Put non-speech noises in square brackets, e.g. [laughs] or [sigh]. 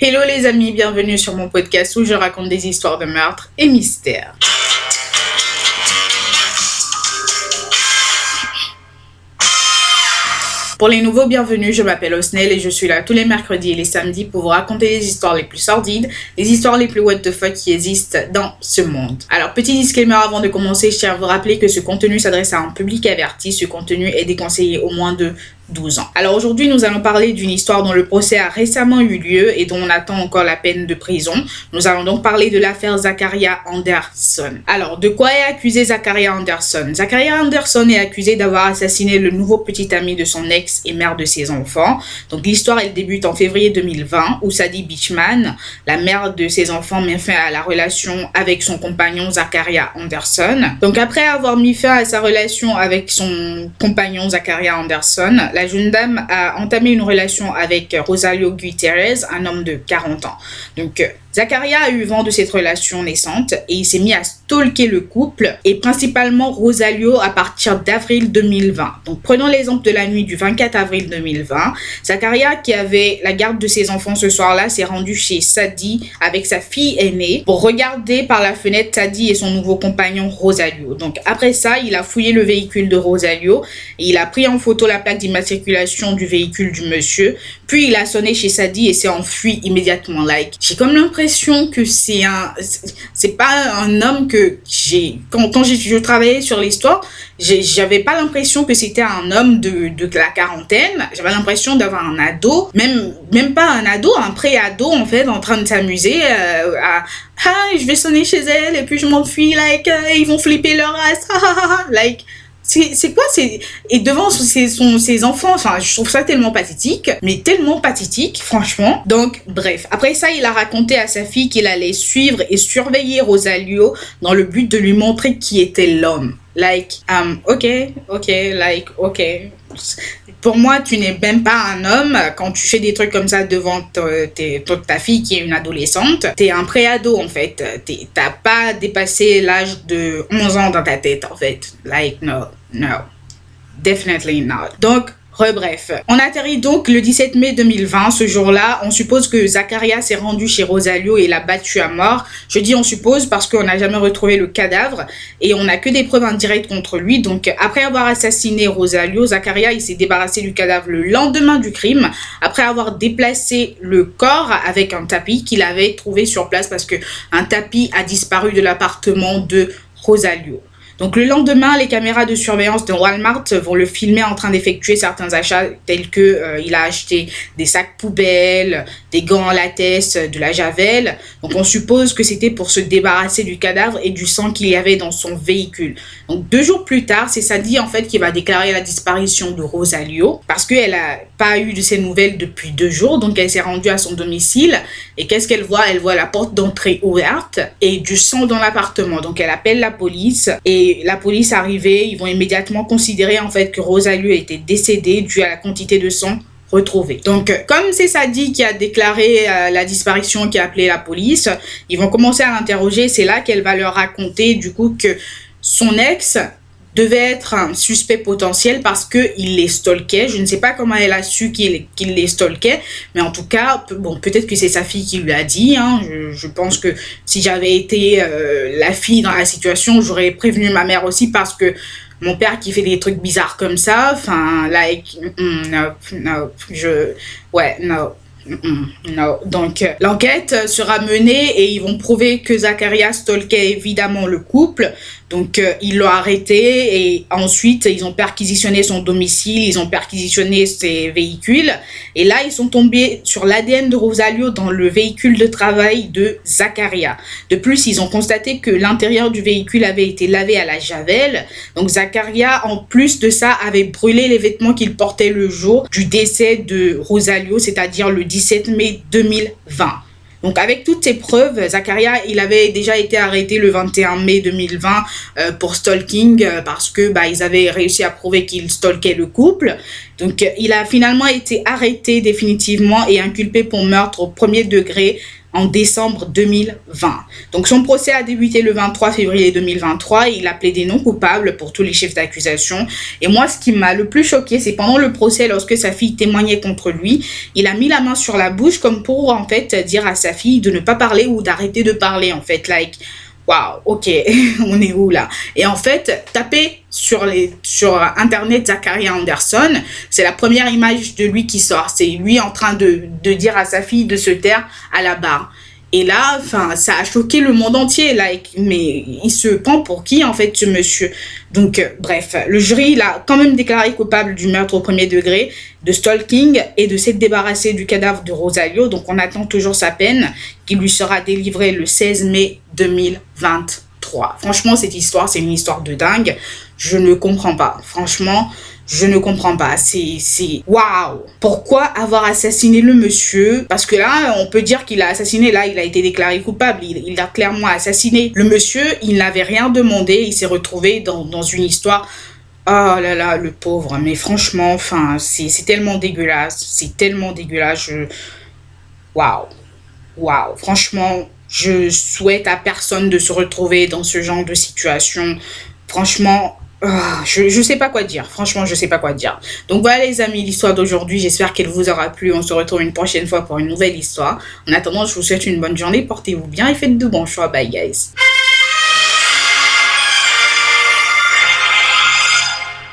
Hello les amis, bienvenue sur mon podcast où je raconte des histoires de meurtres et mystères. Pour les nouveaux bienvenus, je m'appelle Osnel et je suis là tous les mercredis et les samedis pour vous raconter les histoires les plus sordides, les histoires les plus what the fuck qui existent dans ce monde. Alors, petit disclaimer avant de commencer, je tiens à vous rappeler que ce contenu s'adresse à un public averti. Ce contenu est déconseillé au moins de 12 ans. Alors aujourd'hui, nous allons parler d'une histoire dont le procès a récemment eu lieu et dont on attend encore la peine de prison. Nous allons donc parler de l'affaire Zachariah Anderson. Alors, de quoi est accusé Zachariah Anderson? Zachariah Anderson est accusé d'avoir assassiné le nouveau petit ami de son ex et mère de ses enfants. Donc l'histoire, elle débute en février 2020 où Sadie Beachman, la mère de ses enfants, met fin à la relation avec son compagnon Zachariah Anderson. Donc après avoir mis fin à sa relation avec son compagnon Zachariah Anderson, la jeune dame a entamé une relation avec Rosario Gutierrez, un homme de 40 ans. Donc, Zacharia a eu vent de cette relation naissante et il s'est mis à stalker le couple et principalement Rosalio à partir d'avril 2020. Donc prenons l'exemple de la nuit du 24 avril 2020. Zacharia qui avait la garde de ses enfants ce soir-là s'est rendu chez Sadie avec sa fille aînée pour regarder par la fenêtre Sadie et son nouveau compagnon Rosalio. Donc après ça, il a fouillé le véhicule de Rosalio et il a pris en photo la plaque d'immatriculation du véhicule du monsieur. Puis il a sonné chez Sadie et s'est enfui immédiatement. Like, j'ai comme l'impression que c'est un c'est pas un homme que j'ai quand, quand je travaillais sur l'histoire j'avais pas l'impression que c'était un homme de, de la quarantaine. J'avais l'impression d'avoir un ado même même pas un ado un pré-ado en fait en train de s'amuser euh, à ah je vais sonner chez elle et puis je m'enfuis like euh, ils vont flipper leur race [laughs] like c'est quoi c'est et devant ses, son, ses enfants enfin je trouve ça tellement pathétique mais tellement pathétique franchement. Donc bref. Après ça il a raconté à sa fille qu'il allait suivre et surveiller Rosalio dans le but de lui montrer qui était l'homme like um ok ok like ok pour moi, tu n'es même pas un homme quand tu fais des trucs comme ça devant ta fille qui est une adolescente. T'es un pré-ado en fait. T'as pas dépassé l'âge de 11 ans dans ta tête en fait. Like, no, no. Definitely not. Donc, Bref, on atterrit donc le 17 mai 2020. Ce jour-là, on suppose que Zacharia s'est rendu chez Rosalio et l'a battu à mort. Je dis on suppose parce qu'on n'a jamais retrouvé le cadavre et on n'a que des preuves indirectes contre lui. Donc après avoir assassiné Rosalio, Zacharia il s'est débarrassé du cadavre le lendemain du crime après avoir déplacé le corps avec un tapis qu'il avait trouvé sur place parce que un tapis a disparu de l'appartement de Rosalio. Donc le lendemain, les caméras de surveillance de Walmart vont le filmer en train d'effectuer certains achats tels que euh, il a acheté des sacs poubelles, des gants en latex, de la javel. Donc on suppose que c'était pour se débarrasser du cadavre et du sang qu'il y avait dans son véhicule. Donc deux jours plus tard, c'est Sadie en fait qui va déclarer la disparition de Rosalio parce qu'elle a pas eu de ses nouvelles depuis deux jours. Donc elle s'est rendue à son domicile et qu'est-ce qu'elle voit? Elle voit la porte d'entrée ouverte et du sang dans l'appartement. Donc elle appelle la police et la police arrivée, ils vont immédiatement considérer en fait que Rosalie était décédée dû à la quantité de sang retrouvée. Donc, comme c'est Sadie qui a déclaré euh, la disparition, qui a appelé la police, ils vont commencer à l'interroger. C'est là qu'elle va leur raconter du coup que son ex devait être un suspect potentiel parce qu'il les stalkait. Je ne sais pas comment elle a su qu'il les stalkait, mais en tout cas, bon, peut-être que c'est sa fille qui lui a dit. Hein. Je, pense que si j'avais été euh, la fille dans la situation, j'aurais prévenu ma mère aussi parce que mon père qui fait des trucs bizarres comme ça, enfin, like, non, non, je, ouais, non. Non. Donc, l'enquête sera menée et ils vont prouver que Zacharias stalkait évidemment le couple, donc euh, ils l'ont arrêté et ensuite ils ont perquisitionné son domicile, ils ont perquisitionné ses véhicules et là ils sont tombés sur l'ADN de Rosalio dans le véhicule de travail de Zacharia. De plus, ils ont constaté que l'intérieur du véhicule avait été lavé à la javel. Donc Zacharia en plus de ça avait brûlé les vêtements qu'il portait le jour du décès de Rosalio, c'est-à-dire le 17 mai 2020. Donc avec toutes ces preuves, Zakaria, il avait déjà été arrêté le 21 mai 2020 euh, pour stalking euh, parce que bah, ils avaient réussi à prouver qu'il stalkait le couple. Donc, il a finalement été arrêté définitivement et inculpé pour meurtre au premier degré en décembre 2020. Donc son procès a débuté le 23 février 2023 et il a plaidé non coupable pour tous les chefs d'accusation. Et moi, ce qui m'a le plus choqué, c'est pendant le procès, lorsque sa fille témoignait contre lui, il a mis la main sur la bouche comme pour en fait dire à sa fille de ne pas parler ou d'arrêter de parler en fait. Like, waouh, ok, [laughs] on est où là? Et en fait, tapez sur, les, sur Internet Zachariah Anderson, c'est la première image de lui qui sort. C'est lui en train de, de dire à sa fille de se taire à la barre. Et là, enfin, ça a choqué le monde entier. Like, mais il se prend pour qui, en fait, ce monsieur? Donc, euh, bref, le jury l'a quand même déclaré coupable du meurtre au premier degré, de stalking et de s'être débarrassé du cadavre de Rosalio. Donc, on attend toujours sa peine, qui lui sera délivrée le 16 mai 2023. Franchement, cette histoire, c'est une histoire de dingue. Je ne comprends pas. Franchement, je ne comprends pas. C'est, waouh! Pourquoi avoir assassiné le monsieur? Parce que là, on peut dire qu'il a assassiné, là, il a été déclaré coupable. Il, a clairement assassiné le monsieur. Il n'avait rien demandé. Il s'est retrouvé dans, une histoire Oh là là, le pauvre. Mais franchement, enfin, c'est, c'est tellement dégueulasse. C'est tellement dégueulasse. Je... Waouh. Waouh. Franchement, je souhaite à personne de se retrouver dans ce genre de situation. Franchement, ah, je, je sais pas quoi dire. Franchement, je sais pas quoi dire. Donc voilà les amis, l'histoire d'aujourd'hui. J'espère qu'elle vous aura plu. On se retrouve une prochaine fois pour une nouvelle histoire. En attendant, je vous souhaite une bonne journée. Portez-vous bien et faites de bons choix. Bye guys.